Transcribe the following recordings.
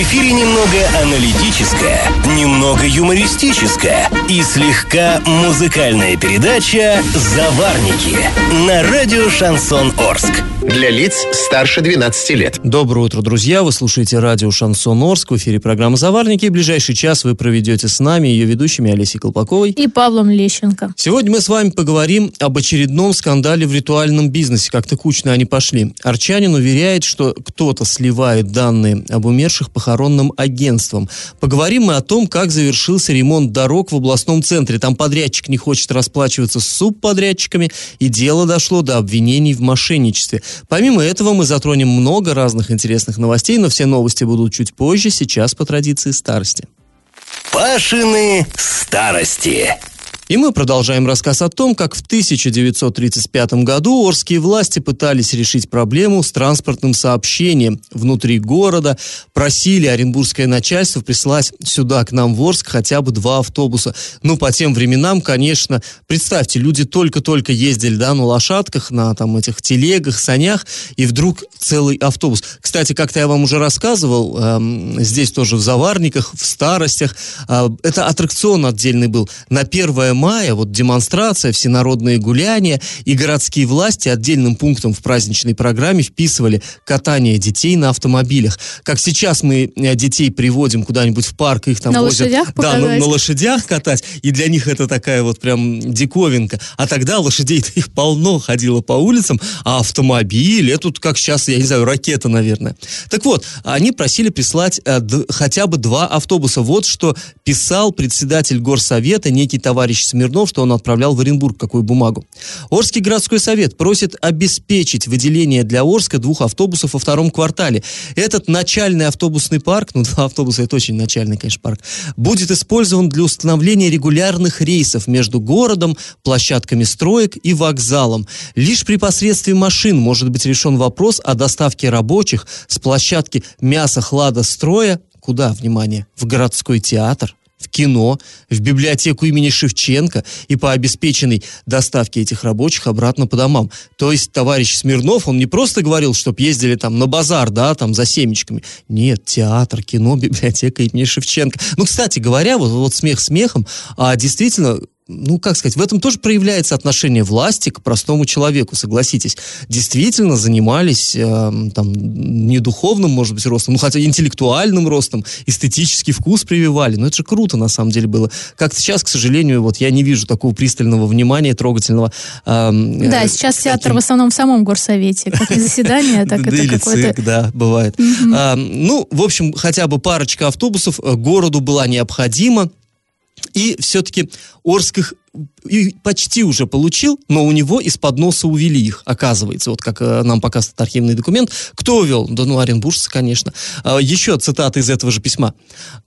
В эфире немного аналитическая, немного юмористическая и слегка музыкальная передача «Заварники» на радио «Шансон Орск». Для лиц старше 12 лет. Доброе утро, друзья! Вы слушаете радио «Шансон Орск». В эфире программа «Заварники». И ближайший час вы проведете с нами, ее ведущими Олесей Колпаковой и Павлом Лещенко. Сегодня мы с вами поговорим об очередном скандале в ритуальном бизнесе. Как-то кучно они пошли. Арчанин уверяет, что кто-то сливает данные об умерших похоронным агентствам. Поговорим мы о том, как завершился ремонт дорог в областном центре. Там подрядчик не хочет расплачиваться с субподрядчиками, и дело дошло до обвинений в мошенничестве. Помимо этого мы затронем много разных интересных новостей, но все новости будут чуть позже, сейчас по традиции старости. Пашины старости. И мы продолжаем рассказ о том, как в 1935 году орские власти пытались решить проблему с транспортным сообщением внутри города, просили оренбургское начальство прислать сюда, к нам в Орск, хотя бы два автобуса. Ну, по тем временам, конечно, представьте, люди только-только ездили, да, на лошадках, на там этих телегах, санях, и вдруг целый автобус. Кстати, как-то я вам уже рассказывал, эм, здесь тоже в Заварниках, в Старостях, э, это аттракцион отдельный был. На 1 мая, вот демонстрация, всенародные гуляния, и городские власти отдельным пунктом в праздничной программе вписывали катание детей на автомобилях. Как сейчас мы э, детей приводим куда-нибудь в парк, их там на возят... Лошадях да, на, на лошадях катать, и для них это такая вот прям диковинка. А тогда лошадей их полно ходило по улицам, а автомобиль, это тут как сейчас, я не знаю, ракета, наверное. Так вот, они просили прислать э, д- хотя бы два автобуса. Вот что писал председатель горсовета, некий товарищ Смирнов, что он отправлял в Оренбург какую бумагу. Орский городской совет просит обеспечить выделение для Орска двух автобусов во втором квартале. Этот начальный автобусный парк, ну два автобуса это очень начальный, конечно, парк, будет использован для установления регулярных рейсов между городом, площадками строек и вокзалом. Лишь при посредстве машин может быть решен вопрос о доставке рабочих с площадки мясо-хладостроя куда, внимание, в городской театр в кино, в библиотеку имени Шевченко и по обеспеченной доставке этих рабочих обратно по домам. То есть товарищ Смирнов, он не просто говорил, чтоб ездили там на базар, да, там за семечками. Нет, театр, кино, библиотека имени Шевченко. Ну, кстати говоря, вот, вот смех смехом, а действительно ну, как сказать, в этом тоже проявляется отношение власти к простому человеку, согласитесь. Действительно занимались э, там не духовным, может быть, ростом, ну, хотя интеллектуальным ростом, эстетический вкус прививали. Но это же круто, на самом деле, было. Как-то сейчас, к сожалению, вот я не вижу такого пристального внимания, трогательного. Э, да, э, сейчас каким... театр в основном в самом горсовете. Как не заседание, так это какое-то... да, бывает. Ну, в общем, хотя бы парочка автобусов э, городу была необходима. И все-таки Орских и почти уже получил, но у него из-под носа увели их, оказывается. Вот как э, нам показывает архивный документ. Кто увел? Да ну, оренбуржцы, конечно. А, еще цитата из этого же письма.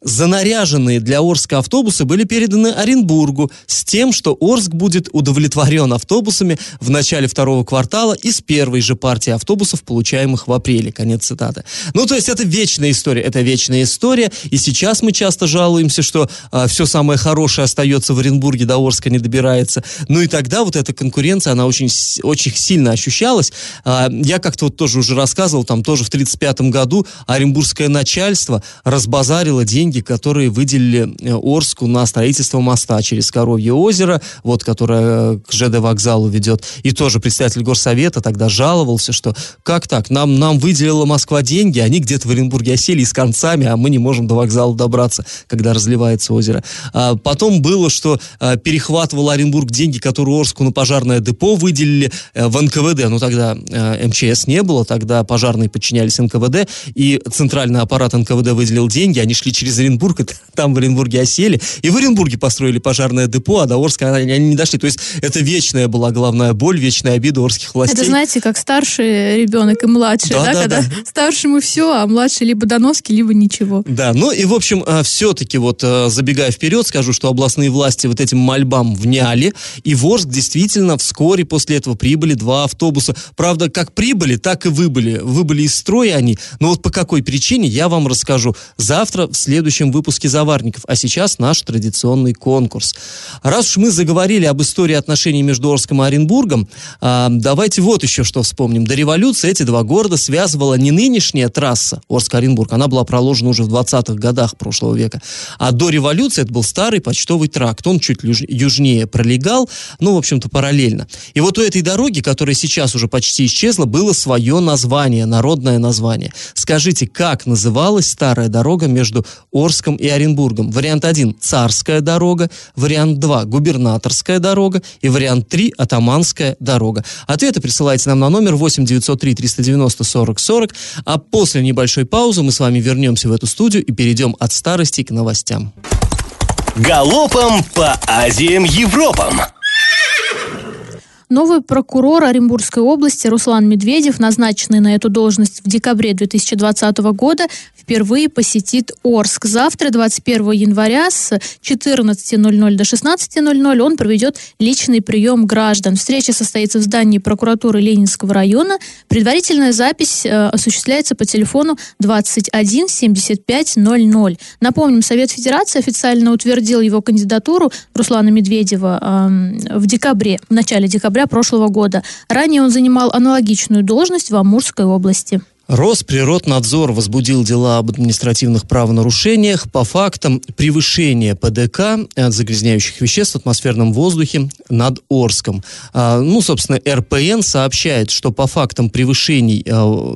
«Занаряженные для Орска автобусы были переданы Оренбургу с тем, что Орск будет удовлетворен автобусами в начале второго квартала из первой же партии автобусов, получаемых в апреле». Конец цитаты. Ну, то есть это вечная история. Это вечная история. И сейчас мы часто жалуемся, что а, все самое хорошее остается в Оренбурге до Орска не добирается. Ну и тогда вот эта конкуренция, она очень, очень сильно ощущалась. А, я как-то вот тоже уже рассказывал, там тоже в 1935 году Оренбургское начальство разбазарило деньги, которые выделили э, Орску на строительство моста через Коровье озеро, вот, которое к ЖД вокзалу ведет. И тоже председатель горсовета тогда жаловался, что как так, нам, нам выделила Москва деньги, они где-то в Оренбурге осели с концами, а мы не можем до вокзала добраться, когда разливается озеро. А потом было, что а, перехват зарабатывал Оренбург деньги, которые Орску на пожарное депо выделили э, в НКВД. Ну, тогда э, МЧС не было, тогда пожарные подчинялись НКВД, и центральный аппарат НКВД выделил деньги, они шли через Оренбург, и там в Оренбурге осели, и в Оренбурге построили пожарное депо, а до Орска они, они не дошли. То есть это вечная была главная боль, вечная обида орских властей. Это, знаете, как старший ребенок и младший, да, да, да когда да. старшему все, а младший либо доноски, либо ничего. Да, ну и, в общем, э, все-таки вот, забегая вперед, скажу, что областные власти вот этим мольбам вняли, и в Орск действительно вскоре после этого прибыли два автобуса. Правда, как прибыли, так и выбыли. Выбыли из строя они, но вот по какой причине, я вам расскажу завтра в следующем выпуске «Заварников». А сейчас наш традиционный конкурс. Раз уж мы заговорили об истории отношений между Орском и Оренбургом, э, давайте вот еще что вспомним. До революции эти два города связывала не нынешняя трасса Орск-Оренбург, она была проложена уже в 20-х годах прошлого века, а до революции это был старый почтовый тракт. Он чуть южнее пролегал, ну, в общем-то, параллельно. И вот у этой дороги, которая сейчас уже почти исчезла, было свое название, народное название. Скажите, как называлась старая дорога между Орском и Оренбургом? Вариант 1 – Царская дорога, вариант 2 – Губернаторская дорога и вариант 3 – Атаманская дорога. Ответы присылайте нам на номер 8 903 390 40 40, а после небольшой паузы мы с вами вернемся в эту студию и перейдем от старости к новостям. Галопом по Азиям Европам! Новый прокурор Оренбургской области Руслан Медведев, назначенный на эту должность в декабре 2020 года, впервые посетит Орск. Завтра, 21 января, с 14.00 до 16.00 он проведет личный прием граждан. Встреча состоится в здании прокуратуры Ленинского района. Предварительная запись э, осуществляется по телефону 21 75 00. Напомним, Совет Федерации официально утвердил его кандидатуру Руслана Медведева э, в декабре, в начале декабря прошлого года. Ранее он занимал аналогичную должность в Амурской области. Росприроднадзор возбудил дела об административных правонарушениях по фактам превышения ПДК от загрязняющих веществ в атмосферном воздухе над Орском. А, ну, собственно, РПН сообщает, что по фактам превышений а,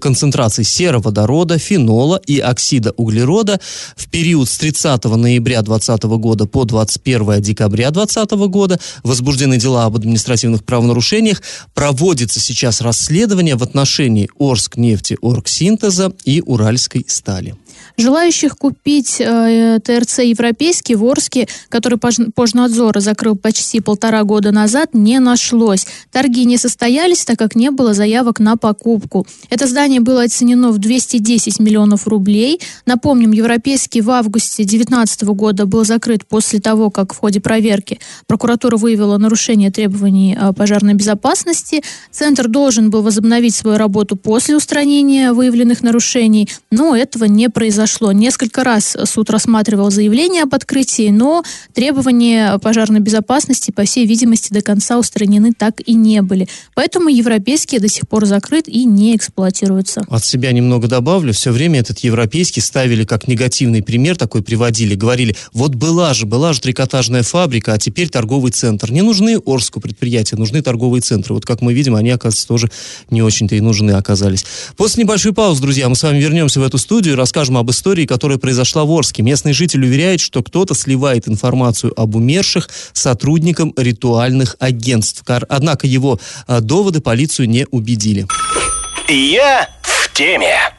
концентрации сероводорода, фенола и оксида углерода в период с 30 ноября 2020 года по 21 декабря 2020 года возбуждены дела об административных правонарушениях. Проводится сейчас расследование в отношении Орска нефти Оргсинтеза и Уральской стали. Желающих купить э, ТРЦ европейский в Орске, который Пожнадзор закрыл почти полтора года назад, не нашлось. Торги не состоялись, так как не было заявок на покупку. Это здание было оценено в 210 миллионов рублей. Напомним, европейский в августе 2019 года был закрыт после того, как в ходе проверки прокуратура выявила нарушение требований э, пожарной безопасности. Центр должен был возобновить свою работу после устранения выявленных нарушений, но этого не произошло произошло. Несколько раз суд рассматривал заявление об открытии, но требования пожарной безопасности, по всей видимости, до конца устранены так и не были. Поэтому европейский до сих пор закрыт и не эксплуатируется. От себя немного добавлю. Все время этот европейский ставили как негативный пример, такой приводили. Говорили, вот была же, была же трикотажная фабрика, а теперь торговый центр. Не нужны Орску предприятия, нужны торговые центры. Вот как мы видим, они, оказывается, тоже не очень-то и нужны оказались. После небольшой паузы, друзья, мы с вами вернемся в эту студию и расскажем об которая произошла в Орске. Местный житель уверяет, что кто-то сливает информацию об умерших сотрудникам ритуальных агентств. Однако его а, доводы полицию не убедили. Я в теме.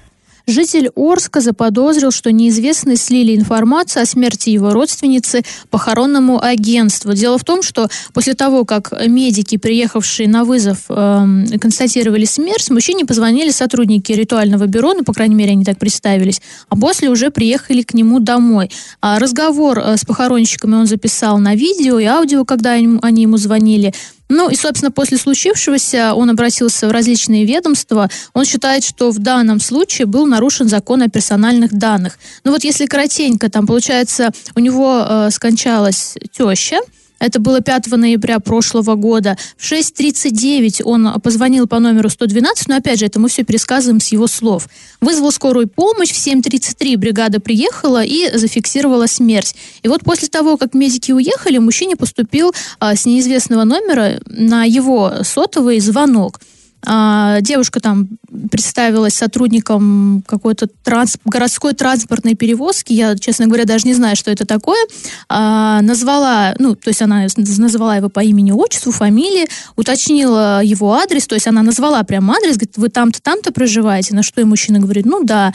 Житель Орска заподозрил, что неизвестные слили информацию о смерти его родственницы похоронному агентству. Дело в том, что после того, как медики, приехавшие на вызов, э, констатировали смерть, мужчине позвонили сотрудники ритуального бюро, ну, по крайней мере, они так представились, а после уже приехали к нему домой. А разговор э, с похоронщиками он записал на видео и аудио, когда они ему звонили. Ну и, собственно, после случившегося он обратился в различные ведомства. Он считает, что в данном случае был нарушен закон о персональных данных. Ну вот если коротенько, там, получается, у него э, скончалась теща, это было 5 ноября прошлого года. В 6.39 он позвонил по номеру 112, но опять же, это мы все пересказываем с его слов. Вызвал скорую помощь, в 7.33 бригада приехала и зафиксировала смерть. И вот после того, как медики уехали, мужчине поступил а, с неизвестного номера на его сотовый звонок. А, девушка там представилась сотрудником какой-то транс, городской транспортной перевозки. Я, честно говоря, даже не знаю, что это такое. А, назвала, ну, то есть она назвала его по имени, отчеству, фамилии, уточнила его адрес, то есть она назвала прям адрес, говорит, вы там-то, там-то проживаете, на что и мужчина говорит, ну да.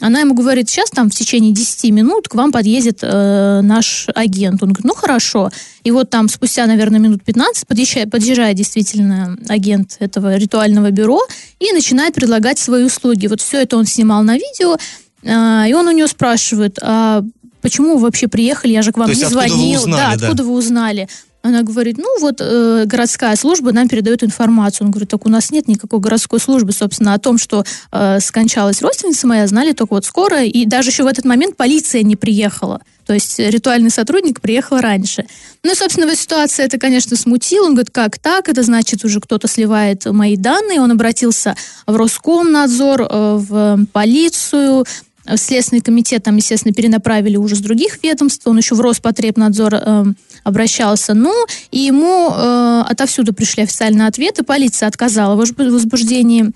Она ему говорит, сейчас там в течение 10 минут к вам подъедет э, наш агент. Он говорит, ну хорошо. И вот там спустя, наверное, минут 15 подъезжает, подъезжает действительно агент этого ритуального бюро и начинает предлагать свои услуги. Вот все это он снимал на видео, э, и он у нее спрашивает, а почему вы вообще приехали, я же к вам То не откуда вы звонил. узнали, да, да? откуда вы узнали? Она говорит, ну вот э, городская служба нам передает информацию. Он говорит, так у нас нет никакой городской службы, собственно, о том, что э, скончалась родственница моя, знали только вот скоро, и даже еще в этот момент полиция не приехала. То есть ритуальный сотрудник приехал раньше. Ну, и, собственно, в ситуации это, конечно, смутило. Он говорит, как так? Это значит, уже кто-то сливает мои данные. Он обратился в Роскомнадзор, э, в полицию, в Следственный комитет там, естественно, перенаправили уже с других ведомств, он еще в Роспотребнадзор э, обращался. Ну, и ему э, отовсюду пришли официальные ответы. Полиция отказала в возбу- возбуждении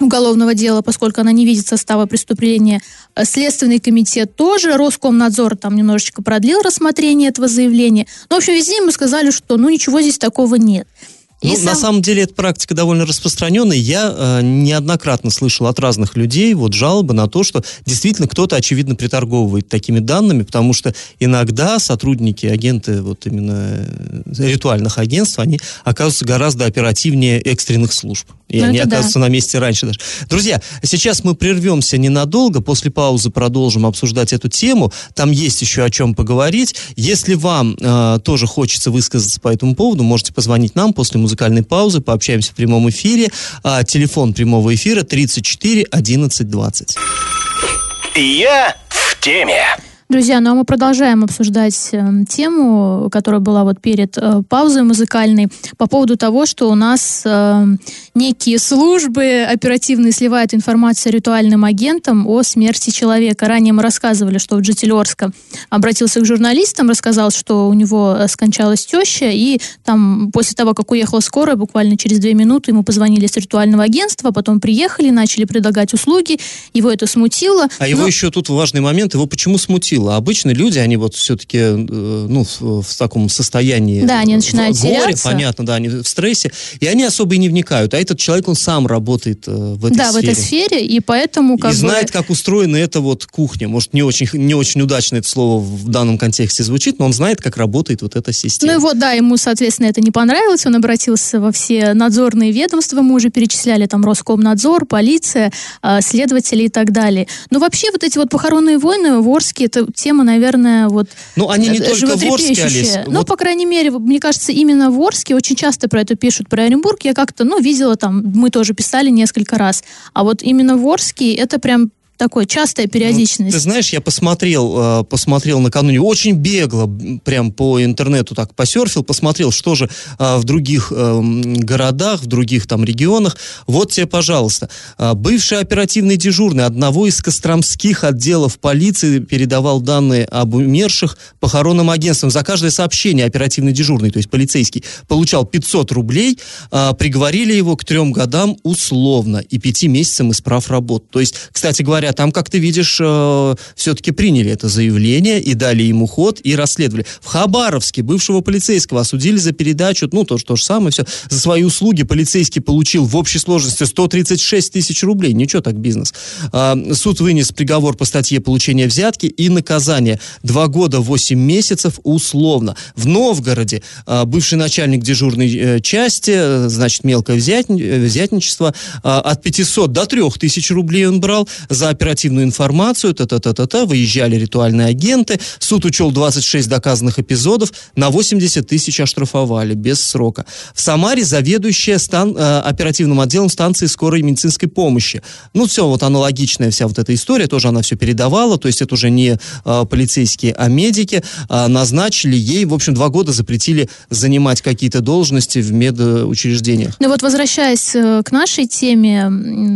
уголовного дела, поскольку она не видит состава преступления. Э, Следственный комитет тоже, Роскомнадзор там немножечко продлил рассмотрение этого заявления. Ну, в общем, везде ему сказали, что ну ничего здесь такого нет. И Ну, на сам- самом деле, эта практика довольно распространенная. Я э, неоднократно слышал от разных людей вот жалобы на то, что действительно кто-то, очевидно, приторговывает такими данными, потому что иногда сотрудники, агенты вот именно э, ритуальных агентств, они оказываются гораздо оперативнее экстренных служб. И Ну, они это да. оказываются на месте раньше даже. Друзья, сейчас мы прервемся ненадолго, после паузы продолжим обсуждать эту тему. Там есть еще о чем поговорить. Если вам э, тоже хочется высказаться по этому поводу, можете позвонить нам после музыкальной паузы, пообщаемся в прямом эфире. А, телефон прямого эфира 34 11 20. Я в теме. Друзья, ну а мы продолжаем обсуждать э, тему, которая была вот перед э, паузой музыкальной, по поводу того, что у нас э, некие службы оперативные сливают информацию ритуальным агентам о смерти человека. Ранее мы рассказывали, что вот житель Орска обратился к журналистам, рассказал, что у него э, скончалась теща, и там после того, как уехала скорая, буквально через две минуты ему позвонили с ритуального агентства, потом приехали, начали предлагать услуги, его это смутило. А его Но- еще тут важный момент, его почему смутило? Обычно люди, они вот все-таки, э, ну, в, в таком состоянии... Да, они э, начинают в горе, теряться. понятно, да, они в стрессе, и они особо и не вникают. А этот человек, он сам работает э, в этой да, в сфере. этой сфере, и поэтому как и бы... знает, как устроена эта вот кухня. Может, не очень, не очень удачно это слово в данном контексте звучит, но он знает, как работает вот эта система. Ну и вот, да, ему, соответственно, это не понравилось, он обратился во все надзорные ведомства, мы уже перечисляли там Роскомнадзор, полиция, э, следователи и так далее. Но вообще вот эти вот похоронные войны в Орске, это тема, наверное, вот Ну, они не э, только в Орске. Олесь. Ну, Вот по крайней мере, мне кажется, именно в Орске очень часто про это пишут, про Оренбург. Я как-то, ну, видела там, мы тоже писали несколько раз. А вот именно в Орске это прям такой частая периодичность. Ну, Ты знаешь, я посмотрел, э, посмотрел накануне, очень бегло, прям по интернету так посерфил, посмотрел, что же э, в других э, м, городах, в других там регионах. Вот тебе, пожалуйста, Э, бывший оперативный дежурный одного из костромских отделов полиции передавал данные об умерших похоронным агентствам. За каждое сообщение оперативный дежурный, то есть полицейский, получал 500 рублей, приговорили его к трем годам условно и пяти месяцам исправ работ. То есть, кстати говоря, там, как ты видишь, э, все-таки приняли это заявление и дали ему ход и расследовали. В Хабаровске бывшего полицейского осудили за передачу, ну, то, то же самое, все. За свои услуги полицейский получил в общей сложности 136 тысяч рублей. Ничего так бизнес. А, суд вынес приговор по статье получения взятки и наказание. Два года, 8 месяцев условно. В Новгороде а, бывший начальник дежурной э, части, э, значит, мелкое э, взятничество, а, от 500 до 3000 рублей он брал за оперативную информацию, та-та-та-та-та, выезжали ритуальные агенты, суд учел 26 доказанных эпизодов, на 80 тысяч оштрафовали, без срока. В Самаре заведующая стан, э, оперативным отделом станции скорой медицинской помощи. Ну, все, вот аналогичная вся вот эта история, тоже она все передавала, то есть это уже не э, полицейские, а медики, а, назначили ей, в общем, два года запретили занимать какие-то должности в медучреждениях. Ну вот возвращаясь э, к нашей теме,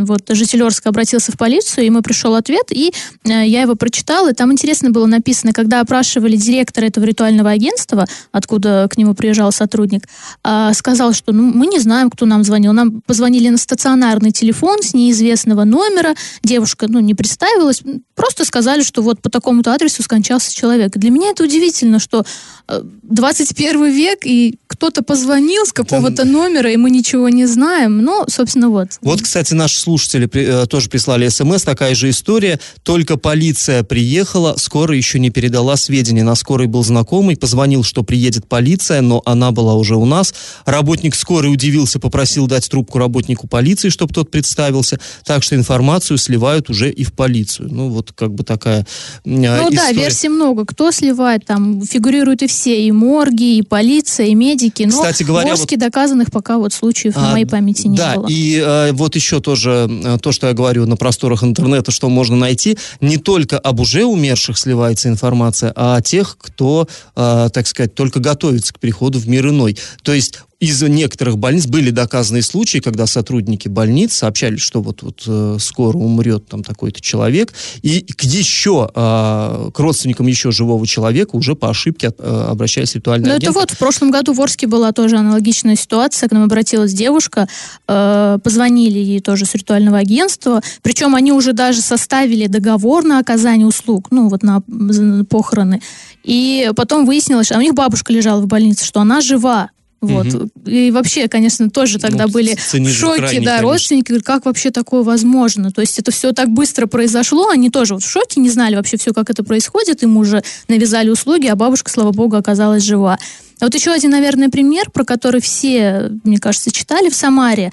вот житель Орска обратился в полицию, ему пришел ответ, и э, я его прочитала, и там интересно было написано, когда опрашивали директора этого ритуального агентства, откуда к нему приезжал сотрудник, а, сказал, что ну, мы не знаем, кто нам звонил, нам позвонили на стационарный телефон с неизвестного номера, девушка, ну, не представилась, просто сказали, что вот по такому-то адресу скончался человек. Для меня это удивительно, что э, 21 век, и кто-то позвонил с какого-то номера, и мы ничего не знаем. Ну, собственно, вот. Вот, кстати, наши слушатели при- э, тоже прислали смс. Такая же история. Только полиция приехала, скорая еще не передала сведения. На скорой был знакомый, позвонил, что приедет полиция, но она была уже у нас. Работник скорой удивился, попросил дать трубку работнику полиции, чтобы тот представился. Так что информацию сливают уже и в полицию. Ну, вот как бы такая э, Ну да, история. версий много. Кто сливает, там фигурируют и все, и морги, и полиция, и медики. Но Кстати говоря, в Орске доказанных пока вот случаев на А, моей памяти не да, было. и э, вот еще тоже э, то, что я говорю на просторах интернета, что можно найти, не только об уже умерших сливается информация, а о тех, кто, э, так сказать, только готовится к переходу в мир иной. То есть из некоторых больниц были доказанные случаи, когда сотрудники больниц сообщали, что вот, вот э, скоро умрет там такой-то человек, и к еще, э, к родственникам еще живого человека уже по ошибке э, обращались ритуальные Ну, это агенты. вот, в прошлом году в Орске была тоже аналогичная ситуация. К нам обратилась девушка, э, позвонили ей тоже с ритуального агентства, причем они уже даже составили договор на оказание услуг, ну, вот на м, похороны. И потом выяснилось, что у них бабушка лежала в больнице, что она жива. Вот. Мгм. И вообще, конечно, тоже тогда Ну, были в шоке, крайний, да, конечно. родственники, говорят, как вообще такое возможно? То есть это все так быстро произошло, они тоже вот в шоке, не знали вообще все, как это происходит, им уже навязали услуги, а бабушка, слава богу, оказалась жива. А вот еще один, наверное, пример, про который все, мне кажется, читали в Самаре.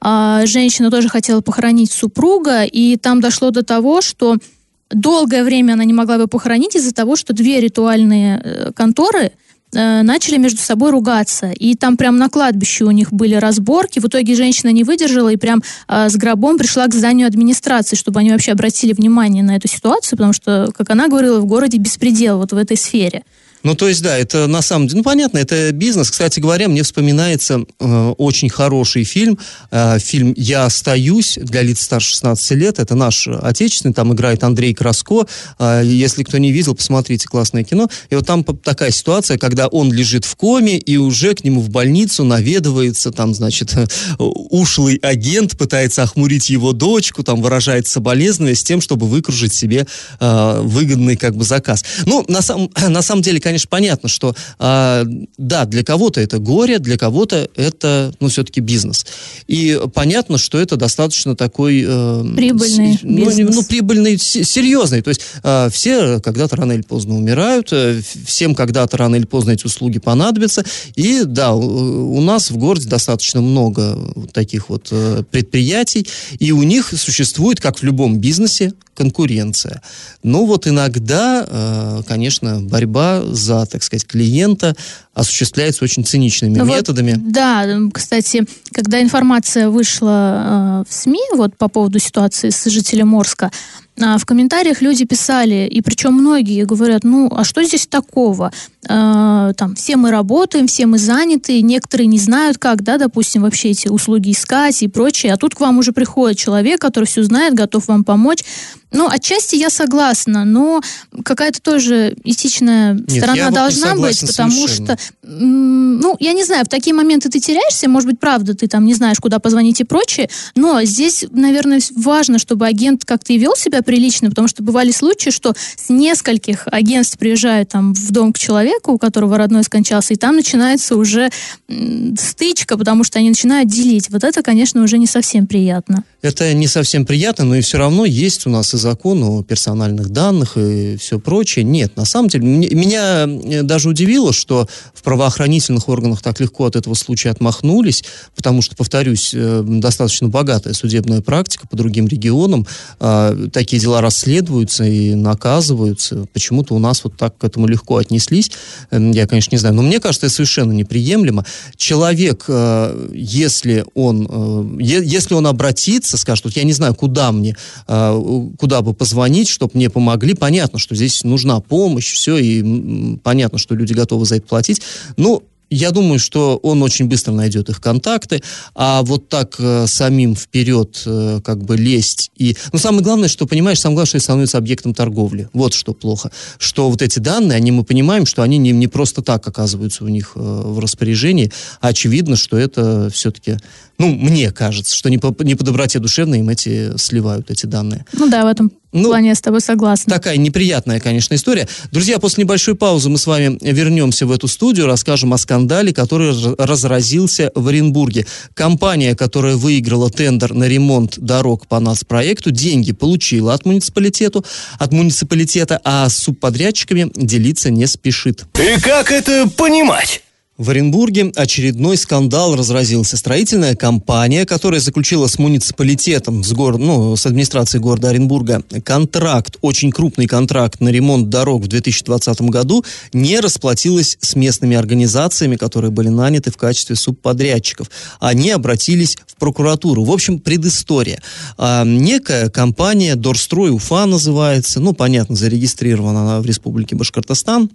А, женщина тоже хотела похоронить супруга, и там дошло до того, что долгое время она не могла бы похоронить из-за того, что две ритуальные э, конторы э, начали между собой ругаться. И там прям на кладбище у них были разборки. В итоге женщина не выдержала и прям э, с гробом пришла к зданию администрации, чтобы они вообще обратили внимание на эту ситуацию, потому что, как она говорила, в городе беспредел вот в этой сфере. Ну, то есть, да, это на самом деле, ну, понятно, это бизнес. Кстати говоря, мне вспоминается э, очень хороший фильм, э, фильм «Я остаюсь» для лиц старше 16 лет. Это наш отечественный, там играет Андрей Краско. Э, если кто не видел, посмотрите, классное кино. И вот там такая ситуация, когда он лежит в коме, и уже к нему в больницу наведывается, там, значит, ушлый агент пытается охмурить его дочку, там, выражает соболезнования с тем, чтобы выкружить себе э, выгодный, как бы, заказ. Ну, на, самом на самом деле, конечно, понятно, что, а, да, для кого-то это горе, для кого-то это, ну, все-таки бизнес. И понятно, что это достаточно такой... э, Прибыльный с- ну, не- бизнес. ну, прибыльный, серьезный. То есть э, все когда-то рано или поздно умирают, э, всем когда-то рано или поздно эти услуги понадобятся. И да, у, у нас в городе достаточно много таких вот э, предприятий, и у них существует, как в любом бизнесе, конкуренция. Но вот иногда, э, конечно, борьба за, так сказать, клиента осуществляется очень циничными Ну вот, методами. да, кстати, когда информация вышла э, в СМИ вот по поводу ситуации с жителем Орска, а, в комментариях люди писали, и причем многие говорят, ну, а что здесь такого? Э, там, все мы работаем, все мы заняты, некоторые не знают, как, да, допустим, вообще эти услуги искать и прочее, а тут к вам уже приходит человек, который все знает, готов вам помочь. Ну, отчасти я согласна, но какая-то тоже этичная Нет, сторона должна быть, потому совершенно. что ну, я не знаю, в такие моменты ты теряешься, может быть, правда, ты там не знаешь, куда позвонить и прочее, но здесь, наверное, важно, чтобы агент как-то и вел себя прилично, потому что бывали случаи, что с нескольких агентств приезжают там в дом к человеку, у которого родной скончался, и там начинается уже стычка, потому что они начинают делить. Вот это, конечно, уже не совсем приятно. Это не совсем приятно, но и все равно есть у нас и закон о персональных данных и все прочее. Нет, на самом деле, меня э, даже удивило, что в правоохранительных органах так легко от этого случая отмахнулись, потому что, повторюсь, э, достаточно богатая судебная практика по другим регионам. А, Такие дела расследуются и наказываются. Почему-то у нас вот так к этому легко отнеслись. Эм, Я, конечно, не знаю, но мне кажется, это совершенно неприемлемо. Человек, э, если он, э, если он обратится, скажет, вот я не знаю, куда мне, куда бы позвонить, чтобы мне помогли, понятно, что здесь нужна помощь, все, и понятно, что люди готовы за это платить. Ну, я думаю, что он очень быстро найдет их контакты, а вот так э, самим вперед э, как бы лезть и... Ну, самое главное, что, понимаешь, самое главное, что становится объектом торговли. Вот что плохо. Что вот эти данные, они, мы понимаем, что они не, не просто так оказываются у них э, в распоряжении, очевидно, что это все-таки Ну, мне кажется, что не по, не по доброте душевной им эти сливают эти данные. Ну да, в этом ну, плане я с тобой согласна. Такая неприятная, конечно, история. Друзья, после небольшой паузы мы с вами вернемся в эту студию, расскажем о скандале, который разразился в Оренбурге. Компания, которая выиграла тендер на ремонт дорог по нацпроекту, деньги получила от муниципалитету, от муниципалитета, а с субподрядчиками делиться не спешит. И как это понимать? В Оренбурге очередной скандал разразился. Строительная компания, которая заключила с муниципалитетом, с, гор... ну, с администрацией города Оренбурга контракт, очень крупный контракт на ремонт дорог в 2020 году, не расплатилась с местными организациями, которые были наняты в качестве субподрядчиков. Они обратились в прокуратуру. В общем, предыстория. А, некая компания Дорстрой Уфа называется, ну, понятно, зарегистрирована она в Республике Башкортостан,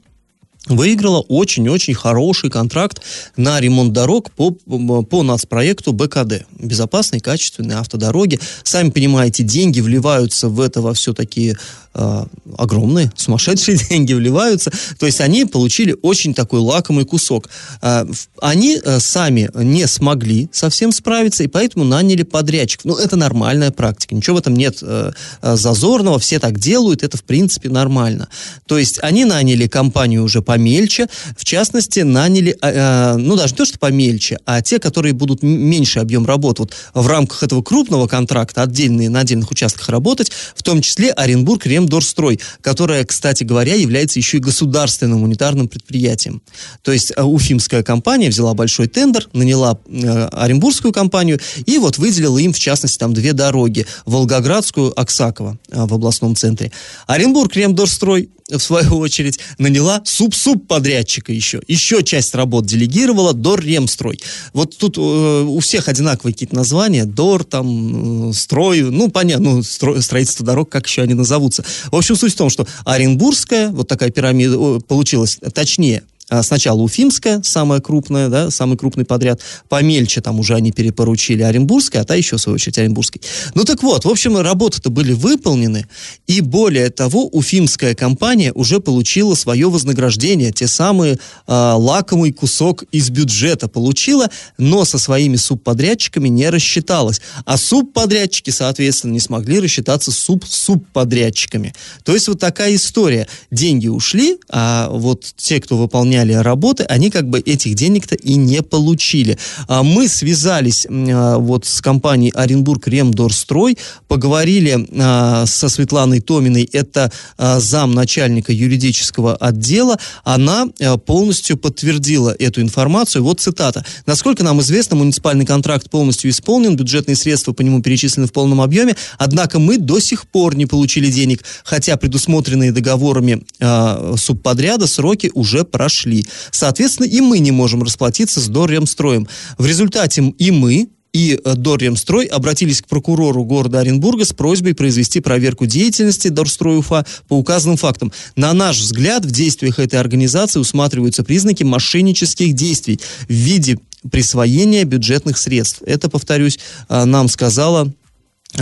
выиграла очень-очень хороший контракт на ремонт дорог по, по нацпроекту БКД. Безопасные, качественные автодороги. Сами понимаете, деньги вливаются в это во все такие э, огромные, сумасшедшие деньги вливаются. То есть они получили очень такой лакомый кусок. Э, они э, сами не смогли совсем справиться, и поэтому наняли подрядчиков. Ну, это нормальная практика. Ничего в этом нет э, э зазорного. Все так делают, это в принципе нормально. То есть они наняли компанию уже помельче, в частности, наняли, э, ну, даже не то, что помельче, а те, которые будут меньше объем работ. Вот в рамках этого крупного контракта, отдельные, на отдельных участках работать, в том числе Оренбург Ремдорстрой, которая, кстати говоря, является еще и государственным унитарным предприятием. То есть э, уфимская компания взяла большой тендер, наняла э, Оренбургскую компанию и вот выделила им, в частности, там две дороги. Волгоградскую, Оксаково э, в областном центре. Оренбург Ремдорстрой в свою очередь, наняла суп-суп-подрядчика еще. Еще часть работ делегировала Дор Ремстрой. Вот тут э, у всех одинаковые какие-то названия. Дор, там, э, строй, ну, понятно, ну, стро, строительство дорог, как еще они назовутся. В общем, суть в том, что Оренбургская, вот такая пирамида получилась, точнее, сначала Уфимская, самая крупная, да, самый крупный подряд. Помельче там уже они перепоручили Оренбургская, а та еще, в свою очередь, Оренбургской. Ну так вот, в общем, работы-то были выполнены, и более того, Уфимская компания уже получила свое вознаграждение, те самые э, лакомый кусок из бюджета получила, но со своими субподрядчиками не рассчиталась. А субподрядчики, соответственно, не смогли рассчитаться суб-субподрядчиками. То есть вот такая история. Деньги ушли, а вот те, кто выполнял выполняли работы, они как бы этих денег-то и не получили. А мы связались а, вот с компанией Оренбург Ремдорстрой, поговорили а, со Светланой Томиной, это зам начальника юридического отдела, она полностью подтвердила эту информацию. Вот цитата. Насколько нам известно, муниципальный контракт полностью исполнен, бюджетные средства по нему перечислены в полном объеме, однако мы до сих пор не получили денег, хотя предусмотренные договорами э, субподряда сроки уже прошли ушли. Соответственно, и мы не можем расплатиться с Дорремстроем. В результате и мы, и э, Дорремстрой обратились к прокурору города Оренбурга с просьбой произвести проверку деятельности Дорстрой Уфа по указанным фактам. На наш взгляд, в действиях этой организации усматриваются признаки мошеннических действий в виде присвоения бюджетных средств. Это, повторюсь, э, нам сказала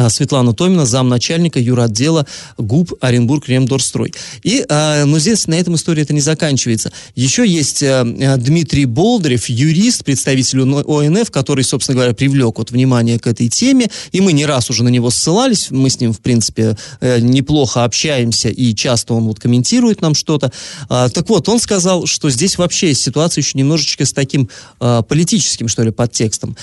Светлана Томина, замначальника юротдела ГУП Оренбург Ремдорстрой. И, а, но здесь на этом история это не заканчивается. Еще есть а, Дмитрий Болдырев, юрист, представитель ОНФ, который, собственно говоря, привлек вот внимание к этой теме, и мы не раз уже на него ссылались, мы с ним, в принципе, э, неплохо общаемся, и часто он вот комментирует нам что-то. Так вот, он сказал, что здесь вообще ситуация еще немножечко с таким политическим, что ли, подтекстом.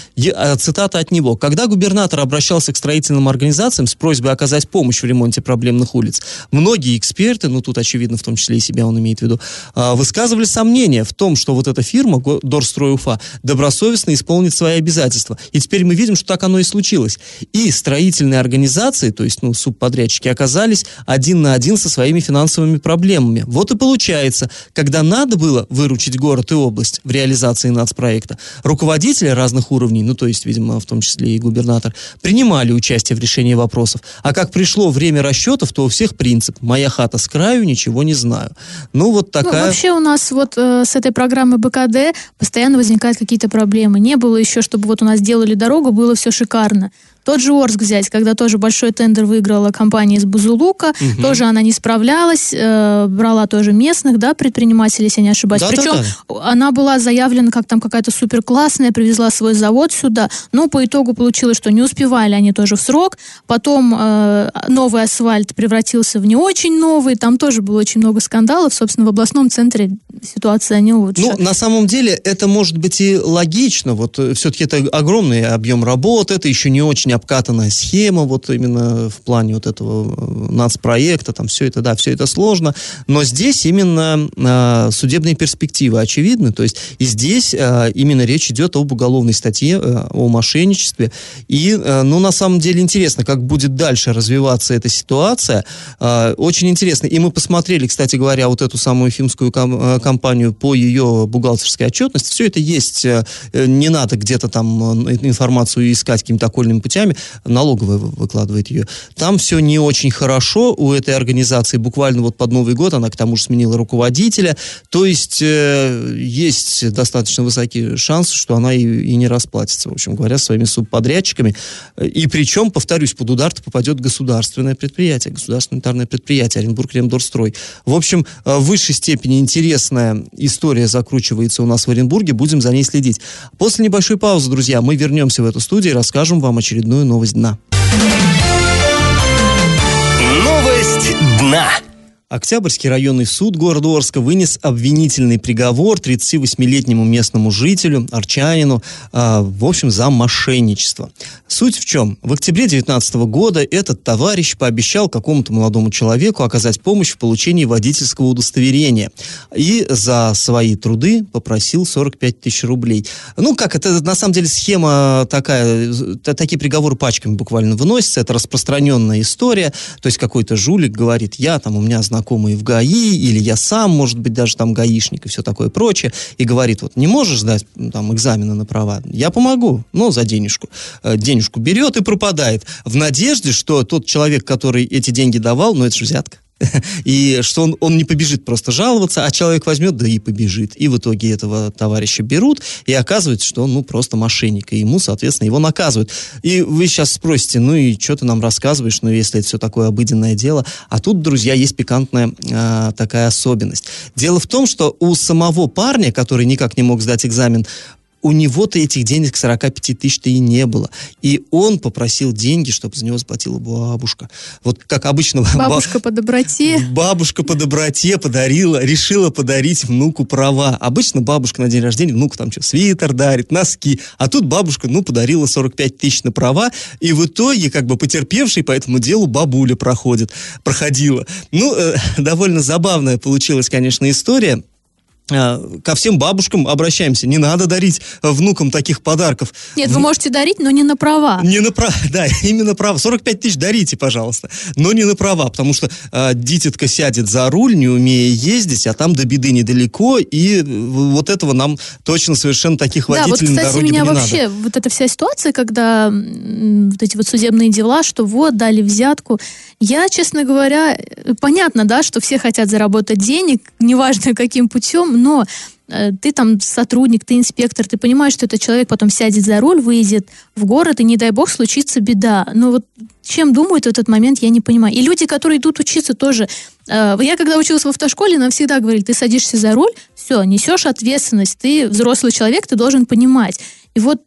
Цитата от него. Когда губернатор обращался к строительным общественным организациям с просьбой оказать помощь в ремонте проблемных улиц. Многие эксперты, ну тут очевидно в том числе и себя он имеет в виду, а, высказывали сомнения в том, что вот эта фирма Дорстрой Уфа добросовестно исполнит свои обязательства. И теперь мы видим, что так оно и случилось. И строительные организации, то есть ну, субподрядчики, оказались один на один со своими финансовыми проблемами. Вот и получается, когда надо было выручить город и область в реализации нацпроекта, руководители разных уровней, ну то есть, видимо, в том числе и губернатор, принимали участие участие в решении вопросов. А как пришло время расчетов, то у всех принцип «моя хата с краю, ничего не знаю». Ну, вот ну, такая... Ну, вообще у нас вот э, с этой программы БКД постоянно возникают какие-то проблемы. Не было еще, чтобы вот у нас делали дорогу, было все шикарно. Тот же Орск взять, когда тоже большой тендер выиграла компания из Бузулука, угу. тоже она не справлялась, э, брала тоже местных, да, предпринимателей, если я не ошибаюсь. Да, Причем да, да. она была заявлена как там какая-то супер классная, привезла свой завод сюда, но по итогу получилось, что не успевали они тоже в срок. Потом э, новый асфальт превратился в не очень новый, там тоже было очень много скандалов, собственно, в областном центре ситуация не лучше. Ну, на самом деле, это может быть и логично, вот э, все-таки это огромный объем работ, это еще не очень обкатанная схема, вот именно в плане вот этого э, нацпроекта, там все это, да, все это сложно, но здесь именно э, судебные перспективы очевидны, то есть и здесь э, именно речь идет об уголовной статье, э, о мошенничестве, и, э, ну, на самом деле интересно, как будет дальше развиваться эта ситуация, э, очень интересно, и мы посмотрели, кстати говоря, вот эту самую фимскую ком- э, компанию по ее бухгалтерской отчетности, все это есть, э, не надо где-то там информацию искать какими-то окольными путями, налоговая выкладывает ее. Там все не очень хорошо у этой организации, буквально вот под Новый год она к тому же сменила руководителя, то есть э, есть достаточно высокий шанс, что она и, и не расплатится, в общем говоря, своими субподрядчиками. И причем, повторюсь, под удар попадет государственное предприятие, государственное унитарное предприятие, Оренбург Ремдорстрой. В общем, э, в высшей степени интересная история закручивается у нас в Оренбурге, будем за ней следить. После небольшой паузы, друзья, мы вернемся в эту студию и расскажем вам очередную новость дна. Новость дна. Октябрьский районный суд города Орска вынес обвинительный приговор 38-летнему местному жителю, арчанину, э, в общем, за мошенничество. Суть в чем? В октябре 2019 года этот товарищ пообещал какому-то молодому человеку оказать помощь в получении водительского удостоверения. И за свои труды попросил 45 тысяч рублей. Ну, как, это на самом деле схема такая, такие приговоры пачками буквально выносятся, это распространенная история, то есть какой-то жулик говорит, я там, у меня знакомые в ГАИ, или я сам, может быть, даже там гаишник и все такое прочее, и говорит, вот не можешь сдать там экзамены на права, я помогу, но за денежку. Э, денежку берет и пропадает в надежде, что тот человек, который эти деньги давал, ну это же взятка, и что он, он не побежит просто жаловаться, а человек возьмет, да и побежит. И в итоге этого товарища берут, и оказывается, что он ну, просто мошенник, и ему, соответственно, его наказывают. И вы сейчас спросите, ну и что ты нам рассказываешь, ну если это все такое обыденное дело. А тут, друзья, есть пикантная а, такая особенность. Дело в том, что у самого парня, который никак не мог сдать экзамен, у него-то этих денег 45 тысяч-то и не было. И он попросил деньги, чтобы за него заплатила бабушка. Вот как обычно... Бабушка по доброте. Бабушка по доброте подарила, решила подарить внуку права. Обычно бабушка на день рождения внуку там что, свитер дарит, носки. А тут бабушка, ну, подарила 45 тысяч на права. И в итоге, как бы потерпевший по этому делу бабуля проходит, проходила. Ну, э, довольно забавная получилась, конечно, история. Э, ко всем бабушкам обращаемся. Не надо дарить внукам таких подарков. Нет, вы можете дарить, но не на права. Не на права, да, именно права. 45 тысяч дарите, пожалуйста, но не на права, потому что э, дитятка сядет за руль, не умея ездить, а там до беды недалеко, и вот этого нам точно совершенно таких водителей да, вот, кстати, на дороге меня вообще надо. вот эта вся ситуация, когда вот эти вот судебные дела, что вот, дали взятку, я, честно говоря, понятно, да, что все хотят заработать денег, неважно каким путем, но э, ты там сотрудник, ты инспектор, ты понимаешь, что этот человек потом сядет за руль, выйдет в город, и не дай бог случится беда. Но вот чем думают в этот момент, я не понимаю. И люди, которые идут учиться тоже. Э, я когда училась в автошколе, нам всегда говорили, ты садишься за руль, все, несешь ответственность, ты взрослый человек, ты должен понимать. И вот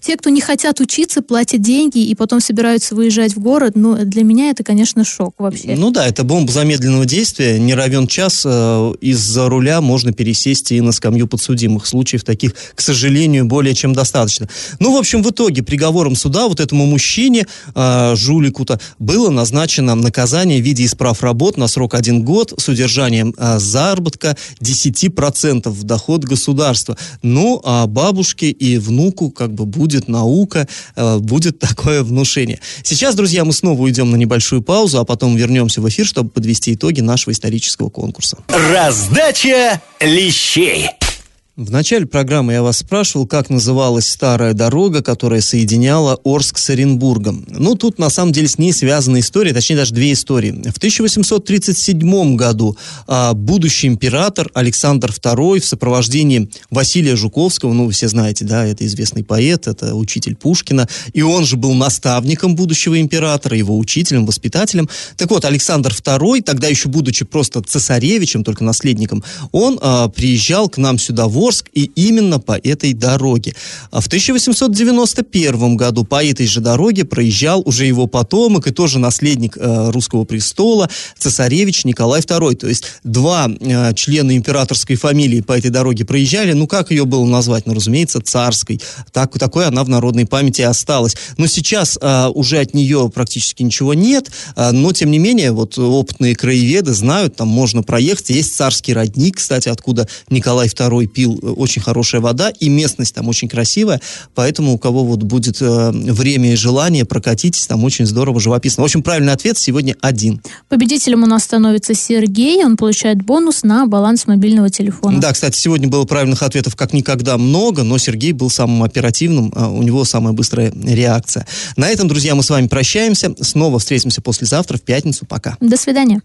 те, кто не хотят учиться, платят деньги и потом собираются выезжать в город, ну, для меня это, конечно, шок вообще. Ну да, это бомба замедленного действия. Не равен час, э, из-за руля можно пересесть и на скамью подсудимых. Случаев таких, к сожалению, более чем достаточно. Ну, в общем, в итоге приговором суда вот этому мужчине, э, жулику-то, было назначено наказание в виде исправ работ на срок один год с удержанием э, заработка 10% в доход государства. Ну, а бабушке и внуку как бы будет будет наука, э, будет такое внушение. Сейчас, друзья, мы снова уйдем на небольшую паузу, а потом вернемся в эфир, чтобы подвести итоги нашего исторического конкурса. Раздача лещей. В начале программы я вас спрашивал, как называлась старая дорога, которая соединяла Орск с Оренбургом. Ну, тут на самом деле с ней связана история, точнее даже две истории. В 1837 году а, будущий император Александр II в сопровождении Василия Жуковского, ну, вы все знаете, да, это известный поэт, это учитель Пушкина, и он же был наставником будущего императора, его учителем, воспитателем. Так вот, Александр II, тогда еще будучи просто цесаревичем, только наследником, он а, приезжал к нам сюда в Орск, и именно по этой дороге. А в 1891 году по этой же дороге проезжал уже его потомок и тоже наследник э, русского престола, цесаревич Николай II. То есть два э, члена императорской фамилии по этой дороге проезжали. Ну, как ее было назвать? Ну, разумеется, царской. Так, такой она в народной памяти осталась. Но сейчас э, уже от нее практически ничего нет. Э, но, тем не менее, вот опытные краеведы знают, там можно проехать. Есть царский родник, кстати, откуда Николай II пил очень хорошая вода, и местность там очень красивая, поэтому у кого вот будет э, время и желание, прокатитесь, там очень здорово, живописно. В общем, правильный ответ сегодня один. Победителем у нас становится Сергей, он получает бонус на баланс мобильного телефона. Да, кстати, сегодня было правильных ответов как никогда много, но Сергей был самым оперативным, а у него самая быстрая реакция. На этом, друзья, мы с вами прощаемся, снова встретимся послезавтра в пятницу. Пока. До свидания.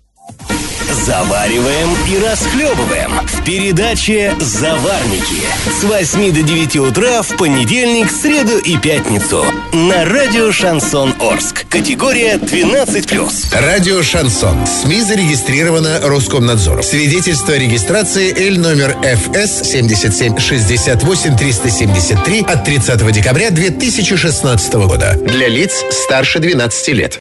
Завариваем и расхлебываем в передаче «Заварники» с 8 до 9 утра в понедельник, среду и пятницу на радио «Шансон Орск». Категория 12+. Радио «Шансон». СМИ зарегистрировано Роскомнадзором. Свидетельство о регистрации Л номер ФС 7768 373 от 30 декабря 2016 года. Для лиц старше 12 лет.